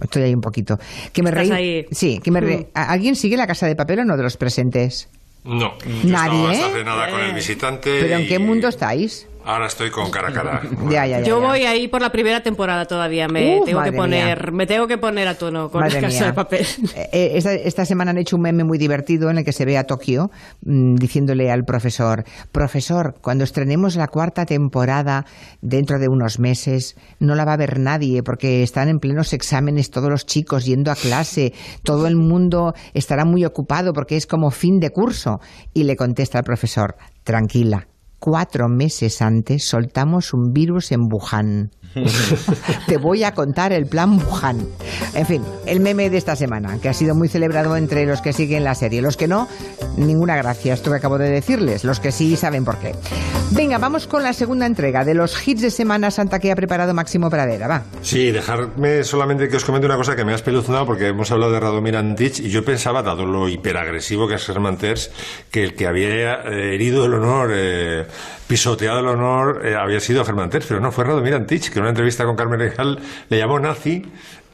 estoy ahí un poquito. Que me reí. ahí. Sí, que me re- Mm. ¿A- ¿Alguien sigue la casa de papel o no de los presentes? No. Nadie, Yo estaba hace nada con el visitante. ¿Pero en qué mundo estáis? Ahora estoy con cara a cara. Ya, ya, ya. Yo ya. voy ahí por la primera temporada todavía. Me Uf, tengo que poner, me tengo que poner a tono con Madre la casa mía. de papel. Eh, eh, esta, esta semana han hecho un meme muy divertido en el que se ve a Tokio mm, diciéndole al profesor, profesor, cuando estrenemos la cuarta temporada dentro de unos meses, no la va a ver nadie porque están en plenos exámenes todos los chicos yendo a clase, todo el mundo estará muy ocupado porque es como fin de curso. Y le contesta al profesor, tranquila. Cuatro meses antes soltamos un virus en Wuhan. Te voy a contar el plan Wuhan. En fin, el meme de esta semana, que ha sido muy celebrado entre los que siguen la serie. Los que no, ninguna gracia, esto que acabo de decirles. Los que sí saben por qué. Venga, vamos con la segunda entrega de los hits de Semana Santa que ha preparado Máximo Pradera. Va. Sí, dejarme solamente que os comente una cosa que me ha espeluznado porque hemos hablado de Radomir Antich y yo pensaba, dado lo hiperagresivo que es Germán Terz, que el que había eh, herido el honor, eh, pisoteado el honor, eh, había sido Germán Terz, pero no, fue Radomir Antich, que en una entrevista con Carmen Legal le llamó nazi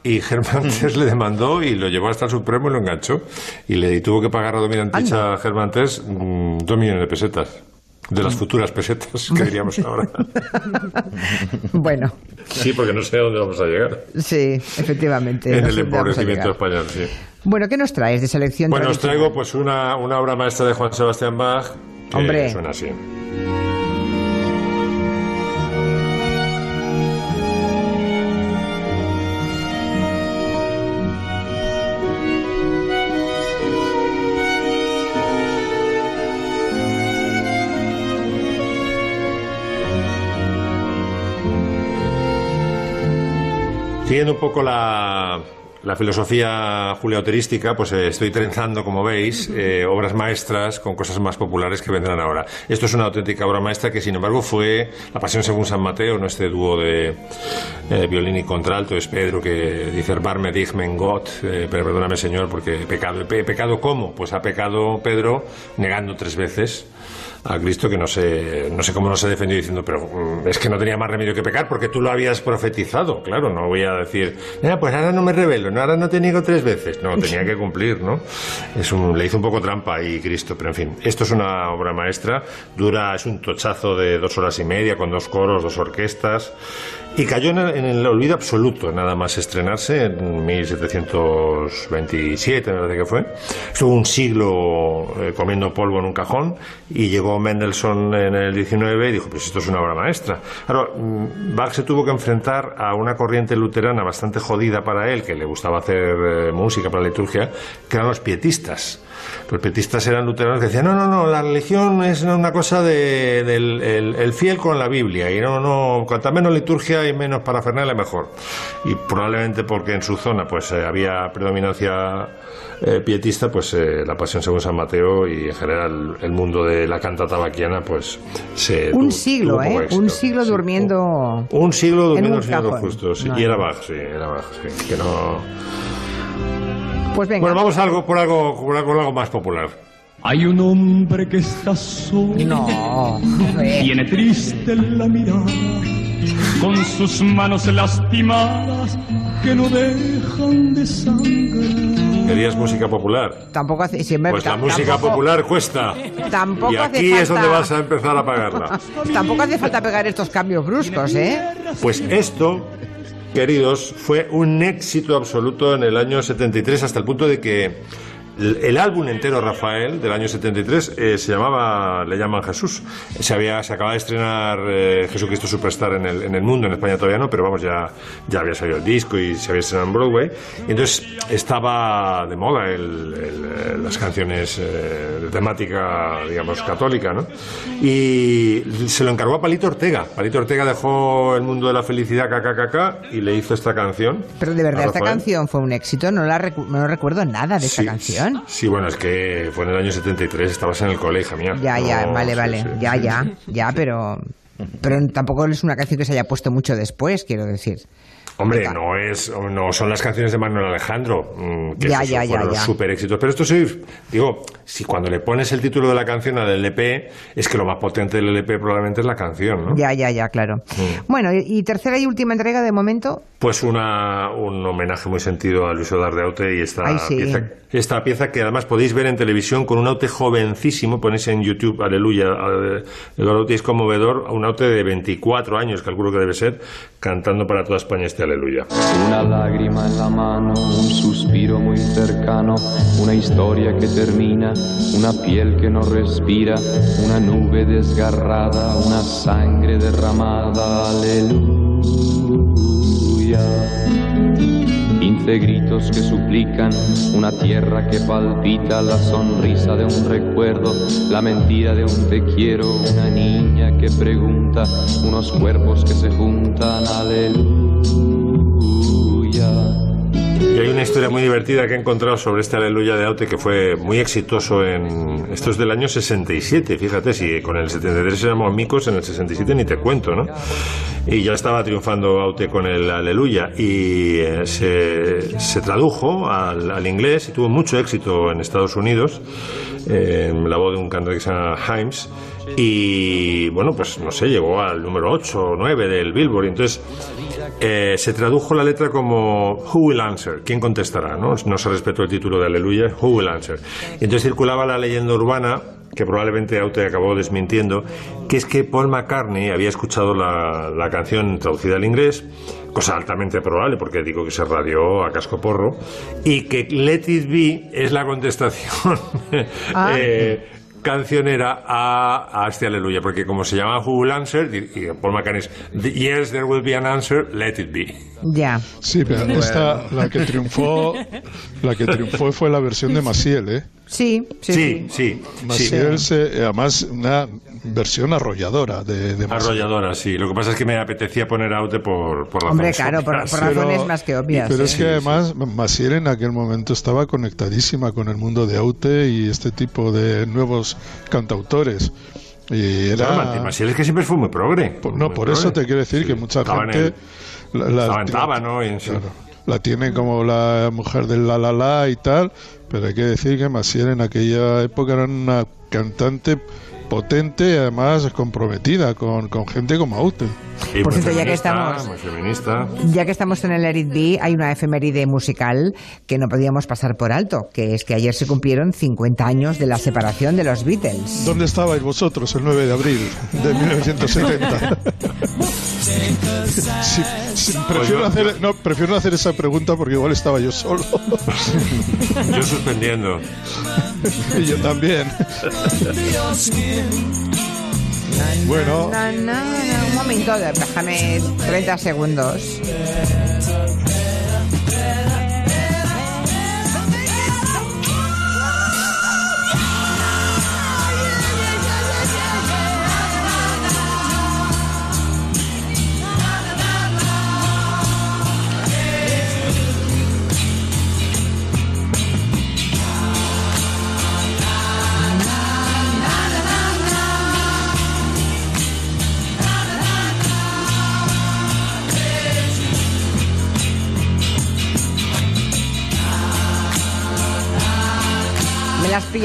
y Germán Terz le demandó y lo llevó hasta el Supremo y lo enganchó. Y le tuvo que pagar Radomir Antich a Germán Terz mm, dos millones de pesetas. De las futuras pesetas, que diríamos ahora. Bueno, Sí, porque no sé a dónde vamos a llegar. sí, efectivamente. En no el a empobrecimiento español, sí. Bueno, ¿qué nos traes de selección Bueno, os traigo pues una, una obra maestra de Juan Sebastián Bach que Hombre. suena así. Siguiendo un poco la, la filosofía juliauterística, pues eh, estoy trenzando, como veis, eh, obras maestras con cosas más populares que vendrán ahora. Esto es una auténtica obra maestra que, sin embargo, fue La Pasión según San Mateo, no este dúo de eh, violín y contralto, es Pedro que dice Barme dich mein Gott, eh, pero perdóname Señor, porque he pecado. ¿He pe- pecado cómo? Pues ha pecado Pedro negando tres veces a Cristo que no sé, no sé cómo nos ha defendido diciendo, pero mm, es que no tenía más remedio que pecar porque tú lo habías profetizado. Claro, no voy a decir, "Ah, pues ahora no me revelo, no, ahora no te niego tres veces. No, tenía que cumplir, ¿no? Es un, le hizo un poco trampa ahí Cristo, pero en fin, esto es una obra maestra, dura, es un tochazo de dos horas y media con dos coros, dos orquestas. Y cayó en el, olvido absoluto, nada más estrenarse en 1727, me parece que fue. Estuvo un siglo eh, comiendo polvo en un cajón y llegó Mendelssohn en el 19 y dijo, pues esto es una obra maestra. Claro, mm, Bach se tuvo que enfrentar a una corriente luterana bastante jodida para él, que le gustaba hacer eh, música para la liturgia, que eran los pietistas. Los pietistas eran luteranos que decían, no, no, no, la religión es una cosa de- del el, el fiel con la Biblia, y no, no, cuanta menos liturgia y menos parafernalia mejor. Y probablemente porque en su zona pues eh, había predominancia eh, pietista, pues eh, la pasión según San Mateo y en general el mundo de la cantata vaquiana, pues se... Un tuvo- siglo, tuvo ¿eh? éxito. Un siglo durmiendo. Un siglo en durmiendo un el Señor cajón. justo, sí. No, y era. Bach, sí, era Bach, sí, que no... Pues venga. Bueno, vamos a algo, por algo, por algo, algo más popular. Hay un hombre que está solo. No. Tiene triste la mirada. Con sus manos lastimadas que no dejan de sangrar. ¿Querías música popular? Tampoco hace. siempre- Pues la música tampoco- popular cuesta. Tampoco Y hace aquí es donde vas a empezar a pagarla. Tampoco hace falta pegar estos cambios bruscos, ¿eh? Pues esto, queridos, fue un éxito absoluto en el año 73 hasta el punto de que el, el álbum entero Rafael del año 73 eh, se llamaba Le llaman Jesús. Se había se acaba de estrenar eh, Jesucristo Superstar en el, en el mundo, en España todavía no, pero vamos ya ya había salido el disco y se había estrenado en Broadway. Y entonces estaba de moda el- eh, las canciones eh, de temática, digamos, católica, ¿no? Y se lo encargó a Palito Ortega. Palito Ortega dejó el mundo de la felicidad KKKK y le hizo esta canción. Pero de verdad, esta canción fue un éxito. No, la recu- no recuerdo nada de esta Sí, Sí, bueno, es que fue en el año 73, estabas en el cole, hija mía. Ya, ya, No, vale, sí, vale. sí. Ya, ya, ya, pero. Pero tampoco es una canción que se haya puesto mucho después, quiero decir. Hombre, no es, no son las canciones de Manuel Alejandro, mm, que Ya, ya, fueron ya. super éxitos. Pero esto sí, digo, si cuando le pones el título de la canción al LP, es que lo más potente del LP probablemente es la canción, ¿no? Ya, ya, ya, claro. Mm. Bueno, y, tercera y última entrega de momento. Pues una, un homenaje muy sentido a Luis Odar de Aute y esta Ay, sí. pieza, esta pieza que además podéis ver en televisión con un Aute jovencísimo, ponéis en YouTube, aleluya, el Aute es conmovedor, un Aute de 24 años, calculo que debe ser, cantando para toda España este aleluya. Una lágrima en la mano, un suspiro muy cercano, una historia que termina, una piel que no respira, una nube desgarrada, una sangre derramada, aleluya. Gritos que suplican, una tierra que palpita, la sonrisa de un recuerdo, la mentira de un te quiero, una niña que pregunta, unos cuerpos que se juntan, aleluya. Y hay una historia muy divertida que he encontrado sobre este Aleluya de Aute que fue muy exitoso en... Esto es del año 67, fíjate, si con el 73 éramos micos, en el 67 ni te cuento, ¿no? Y ya estaba triunfando Aute con el Aleluya y eh, se, se tradujo al, al inglés y tuvo mucho éxito en Estados Unidos, eh, la voz de un cantante que se llama Himes. Y bueno, pues no sé, llegó al número 8 o 9 del Billboard. Y entonces eh, se tradujo la letra como Who will answer? ¿Quién contestará? No, no se respetó el título de Aleluya, Who will answer? Y entonces circulaba la leyenda urbana que probablemente Aute acabó desmintiendo, que es que Paul McCartney había escuchado la, la canción traducida al inglés, cosa altamente probable porque digo que se radió a casco porro, y que Let It Be es la contestación Ah. eh, cancionera a, a este aleluya, porque como se llama Who Will Answer, y y Paul McCartney es "The- Yes, there will be an answer, let it be. Ya. Sí, pero esta, la que triunfó, la que triunfó fue la versión de Maciel, ¿eh? Sí, sí, Sí, sí, Maciel, sí. se- además, una versión arrolladora de, de. Arrolladora, sí. Lo que pasa es que me apetecía poner Aute por, por Hombre, claro, por, razones más que obvias. Pero ¿eh? es que además Maciel en aquel momento estaba conectadísima con el mundo de Aute y este tipo de nuevos cantautores. Y era... Claro, es que siempre fue muy progre. Por- no, por eso te quiero decir que mucha Estaba en gente... el- la, estaba en Tábano y en- sí. claro, la tiene como la mujer del la la la y tal, pero hay que decir que Maciel en aquella época era una cantante potente y además comprometida con, con gente como Aute. Y Por muy cierto, ya que estamos-. Ya que estamos en el It Be, hay una efeméride musical que no podíamos pasar por alto, que es que ayer se cumplieron 50 años de la separación de los Beatles. ¿Dónde estabais vosotros el 9 de abril de 1970? Sí, sí, prefiero, Pues hacer, no, prefiero no hacer esa pregunta porque igual estaba yo solo. Yo suspendiendo. y yo también. Bueno. Na, na, na, un momento, déjame 30 segundos.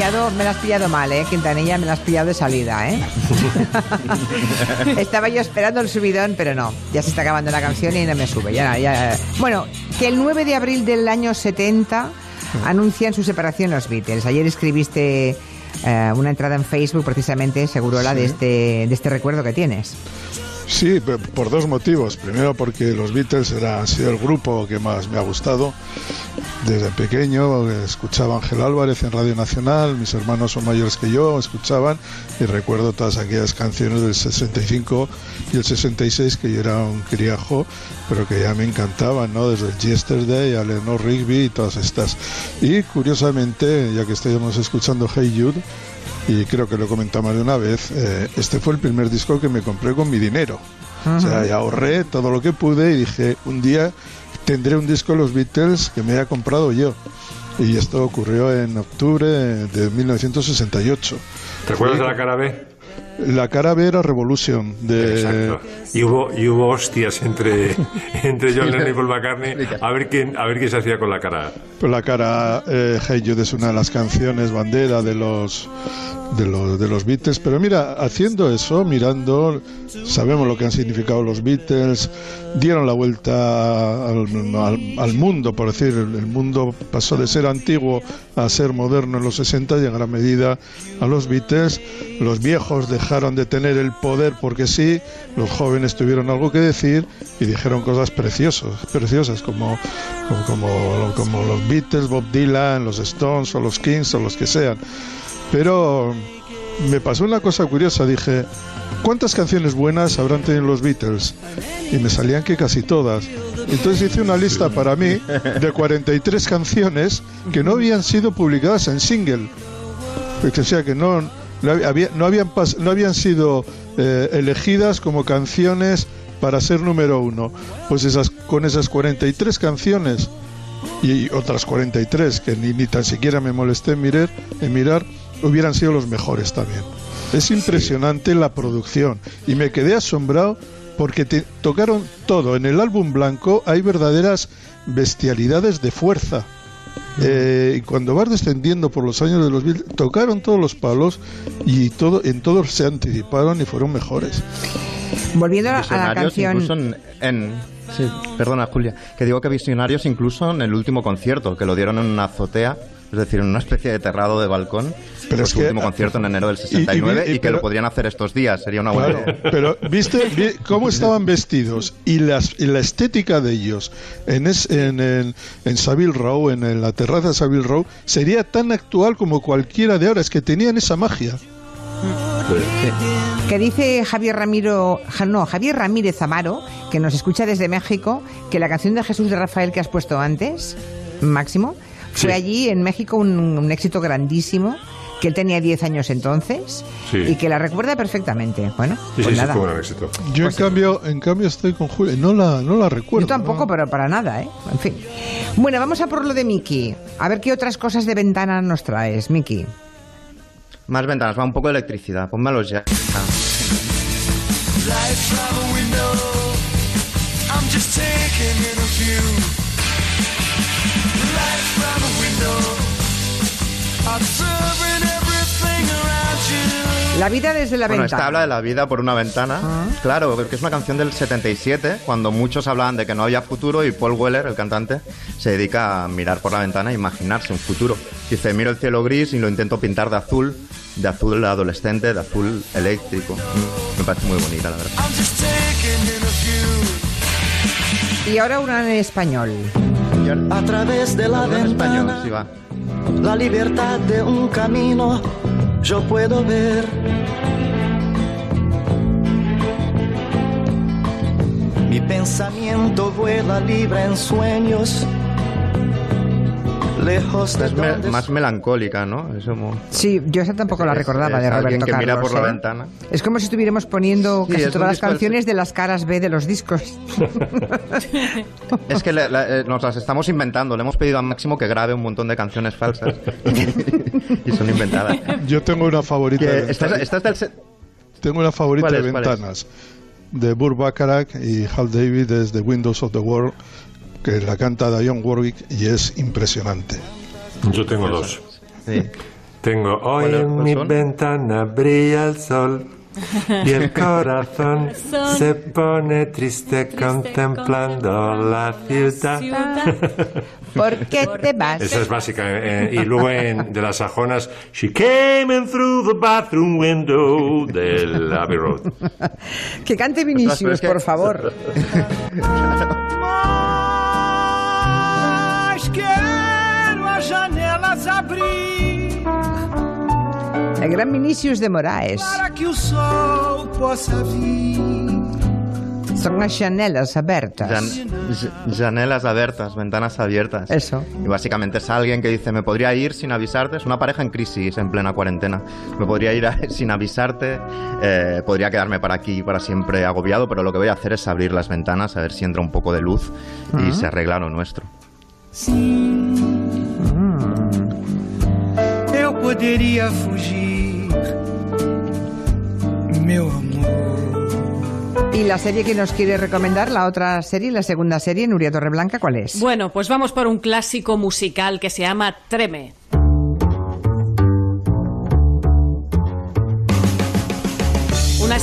Pillado, me la has pillado mal, ¿eh? Quintanilla, me la has pillado de salida, ¿eh? Estaba yo esperando el subidón, pero no. Ya se está acabando la canción y no me sube. Ya, ya. Bueno, que el 9 de abril del año 70 anuncian su separación los Beatles. Ayer escribiste eh, una entrada en Facebook, precisamente, Segurola, de, este, de este recuerdo que tienes. Sí, por dos motivos. Primero porque los Beatles era, han sido el grupo que más me ha gustado. Desde pequeño escuchaba a Ángel Álvarez en Radio Nacional, mis hermanos son mayores que yo, escuchaban y recuerdo todas aquellas canciones del 65 y el 66 que yo era un criajo, pero que ya me encantaban, ¿no? Desde el Yesterday, a Rigby y todas estas. Y curiosamente, ya que estamos escuchando Hey Jude, y creo que lo he comentado más de una vez, eh, este fue el primer disco que me compré con mi dinero. O sea, y ahorré todo lo que pude y dije, un día tendré un disco de los Beatles que me haya comprado yo. Y esto ocurrió en octubre de 1968. ¿Te acuerdas de la cara B? La cara B era Revolution de Exacto. Y hubo, y hubo hostias entre, entre John Lennon y Paul McCartney a ver quién, a ver quién se hacía con la cara. Pues la cara eh, Hey Jude es una de las canciones bandera de los de los de los Beatles, pero mira, haciendo eso, mirando, sabemos lo que han significado los Beatles, dieron la vuelta al, mundo, por decir, el, mundo pasó de ser antiguo a ser moderno en los 60 y en gran medida a los Beatles, los viejos dejaron de tener el poder porque sí, los jóvenes tuvieron algo que decir y dijeron cosas preciosas, preciosas como, como, como los Beatles, Bob Dylan, los Stones o los Kings o los que sean. Pero me pasó una cosa curiosa, dije, ¿cuántas canciones buenas habrán tenido los Beatles? Y me salían que casi todas. Entonces hice una lista para mí de 43 canciones que no habían sido publicadas en single. O sea, que no, no, había- no habían, no habían sido eh, elegidas como canciones para ser número uno. Pues esas, con esas 43 canciones y otras 43 que ni, ni tan siquiera me molesté en mirar, en mirar, hubieran sido los mejores también. Es impresionante la producción y me quedé asombrado porque te- tocaron todo. En el álbum blanco hay verdaderas bestialidades de fuerza. Eh, y cuando vas descendiendo por los años de los Beatles, tocaron todos los palos y todo, en todos se anticiparon y fueron mejores. Volviendo a la canción. incluso en, en- sí, perdona Julia, que digo que visionarios incluso en el último concierto, que lo dieron en una azotea es decir, en una especie de terrado de balcón, Pero es su que- último concierto en enero del y- y- 69 y, y- que pero- lo podrían hacer estos días, sería una buena Claro, idea. pero ¿viste vi- cómo estaban vestidos? Y, las, y la estética de ellos en, es- en, el- en Savile Row, en, el- la terraza de Savile Row, sería tan actual como cualquiera de ahora. Es que tenían esa magia. Que dice Javier Ramiro, no, Javier Ramírez Amaro, que nos escucha desde México, que la canción de Jesús de Rafael que has puesto antes, Máximo, fue allí en México un, un éxito grandísimo, que él tenía 10 años entonces Sí. y que la recuerda perfectamente. Bueno, Sí, pues sí, sí, nada. fue un gran éxito. Yo en cambio, en cambio estoy con Julia. No la, no la recuerdo. Yo tampoco, pero para nada, ¿eh? En fin. Bueno, vamos a por lo de Miki. A ver qué otras cosas de ventana nos traes, Miki. Más ventanas, va un poco de electricidad, pónmelos ya. Ah. La vida desde la Bueno, ventana. esta habla de la vida por una ventana. Claro, porque es una canción del 77, cuando muchos hablaban de que no había futuro y Paul Weller, el cantante, se dedica a mirar por la ventana e imaginarse un futuro. Dice, miro el cielo gris y lo intento pintar de azul, de azul adolescente, de azul eléctrico. Mm, Me parece muy bonita, la verdad. Y ahora una en español. A través de la Habla en español, ventana, sí va. La libertad de un camino, yo puedo ver. Mi pensamiento vuela libre en sueños, lejos de es me- más melancólica, ¿no? Es como... Sí, yo esa tampoco la Es- recordaba es de alguien Roberto que mira Carlos, por la ¿eh? ventana. Es como si estuviéramos poniendo Sí, casi es todas las canciones de las caras B de los discos. Es que le- la- eh, nos las estamos inventando. Le hemos pedido a Máximo que grabe un montón de canciones falsas. y son inventadas. Yo tengo una favorita. De esta, es- ventanas. esta es del... se- Tengo una favorita ¿Cuál de es, es? ventanas. De Burt Bacharach y Hal David desde Windows of the World, que la canta Dionne Warwick y es impresionante. Yo tengo dos. Sí. Tengo hoy ¿Cuál- en mi son? ventana brilla el sol y el corazón se pone triste contemplando la ciudad. ¿Por qué te vas? Esa es básica. eh, y luego en, de las sajonas, She came in through the bathroom window del Abbey Road. Que cante Vinicius, por favor. Janelas abrir El gran Vinicius de Moraes. para que o sol possa vir. Son las chanelas abiertas. Jan- Janelas abiertas, ventanas abiertas. Eso. Y básicamente es alguien que dice, me podría ir sin avisarte. Es una pareja en crisis en plena cuarentena. Me podría ir a- sin avisarte. eh, podría quedarme para aquí para siempre agobiado, pero lo que voy a hacer es abrir las ventanas a ver si entra un poco de luz y Ah. se arregla lo nuestro. Eu poderia fugir, meu amor. Y la serie que nos quiere recomendar, la otra serie, la segunda serie, Nuria Torreblanca, ¿cuál es? Bueno, pues vamos por un clásico musical que se llama Treme.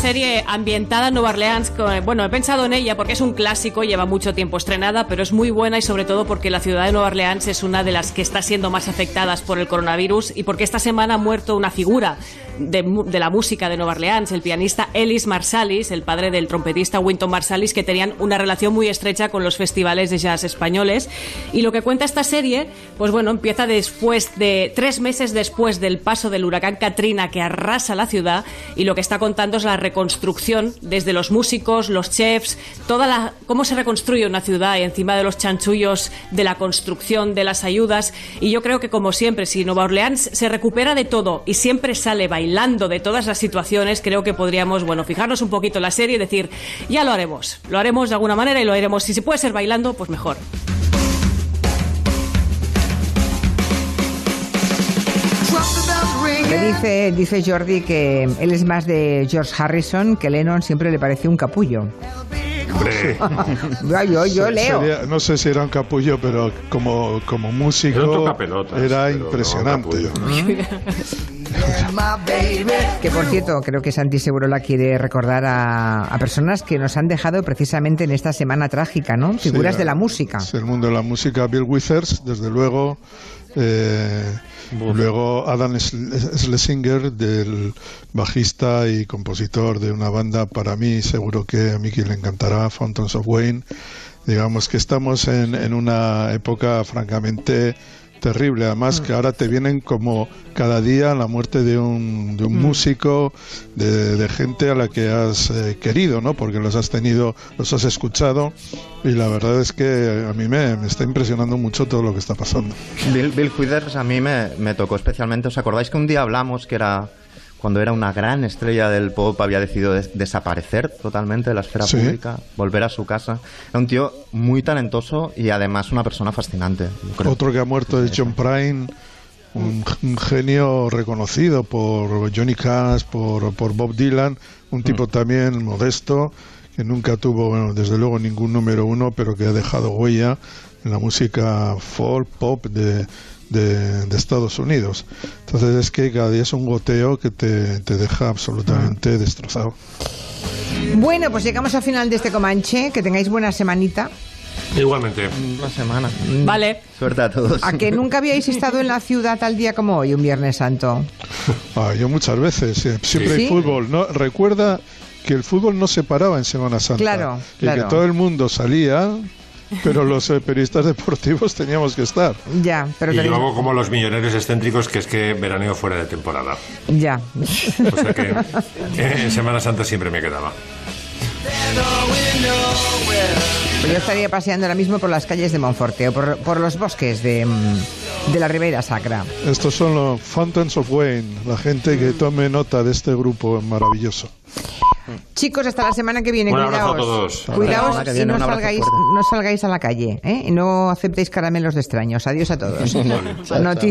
Serie ambientada en Nueva Orleans. con- bueno, he pensado en ella porque es un clásico, lleva mucho tiempo estrenada, pero es muy buena y sobre todo porque la ciudad de Nueva Orleans es una de las que está siendo más afectadas por el coronavirus y porque esta semana ha muerto una figura de, de la música de Nueva Orleans, el pianista Ellis Marsalis, el padre del trompetista Winton Marsalis, que tenían una relación muy estrecha con los festivales de jazz españoles. Y lo que cuenta esta serie, pues bueno, empieza después de tres meses después del paso del huracán Katrina que arrasa la ciudad y lo que está contando es la reconstrucción desde los músicos, los chefs, toda la cómo se reconstruye una ciudad encima de los chanchullos de la construcción, de las ayudas. Y yo creo que como siempre, si Nueva Orleans se recupera de todo y siempre sale bailando de todas las situaciones, creo que podríamos, bueno, fijarnos un poquito en la serie y decir, ya lo haremos, lo haremos de alguna manera y lo haremos. Si se puede ser bailando, pues mejor. Dice, dice Jordi que él es más de George Harrison, que Lennon siempre le pareció un capullo. Hombre, Yo, yo, leo. sería- no sé si era un capullo, pero como, como músico Era no impresionante. capullo. Que por cierto, creo que Santi Segurola quiere recordar a, a personas que nos han dejado precisamente en esta semana trágica, ¿no? Figuras Sí, de la música. Es el mundo de la música. Bill Withers, desde luego. eh, luego Adam Schl- Schlesinger, del bajista y compositor de una banda, para mí seguro que a Miki le encantará, Fountains of Wayne. Digamos que estamos en, en una época francamente terrible, además que ahora te vienen como cada día la muerte de un, de un músico, de, de gente a la que has eh, querido, ¿no? Porque los has tenido, los has escuchado y la verdad es que a mí me, me está impresionando mucho todo lo que está pasando. Bill, Bill Withers a mí me, me tocó especialmente. ¿Os acordáis que un día hablamos que era cuando era una gran estrella del pop, había decidido des- desaparecer totalmente de la esfera Sí. pública, volver a su casa? Era un tío muy talentoso y además una persona fascinante. yo creo. Otro que ha muerto es John Prine, un, un genio reconocido por Johnny Cash, por, por Bob Dylan, un tipo también modesto, que nunca tuvo, bueno, desde luego ningún número uno, pero que ha dejado huella en la música folk, pop de, de- de Estados Unidos. Entonces es que cada día es un goteo que te, te deja absolutamente destrozado. Bueno, pues llegamos al final de este Comanche. Que tengáis buena semanita. Igualmente. Una semana. Vale. Suerte a todos. ¿A que nunca habíais estado en la ciudad tal día como hoy, un Viernes Santo? Ah, yo muchas veces, siempre ¿Sí? hay fútbol. ¿no? Recuerda que el fútbol no se paraba en Semana Santa. Claro, y claro. que todo el mundo salía, pero los eh, periodistas deportivos teníamos que estar. Ya, pero y yo tenéis- hago como los millonarios excéntricos, que es que veraneo fuera de temporada. Ya. O sea que eh, en Semana Santa siempre me quedaba. Pues yo estaría paseando ahora mismo por las calles de Monforte o por, por los bosques de, mm, de la Ribera Sacra. Estos son los Fountains of Wayne, la gente que tome nota de este grupo maravilloso. Chicos, hasta la semana que viene. Un abrazo cuidaos. a todos. Cuidaos y viene, no salgáis, no salgáis a la calle. ¿eh? Y no aceptéis caramelos de extraños. Adiós a todos. Vale. Chao, Noti-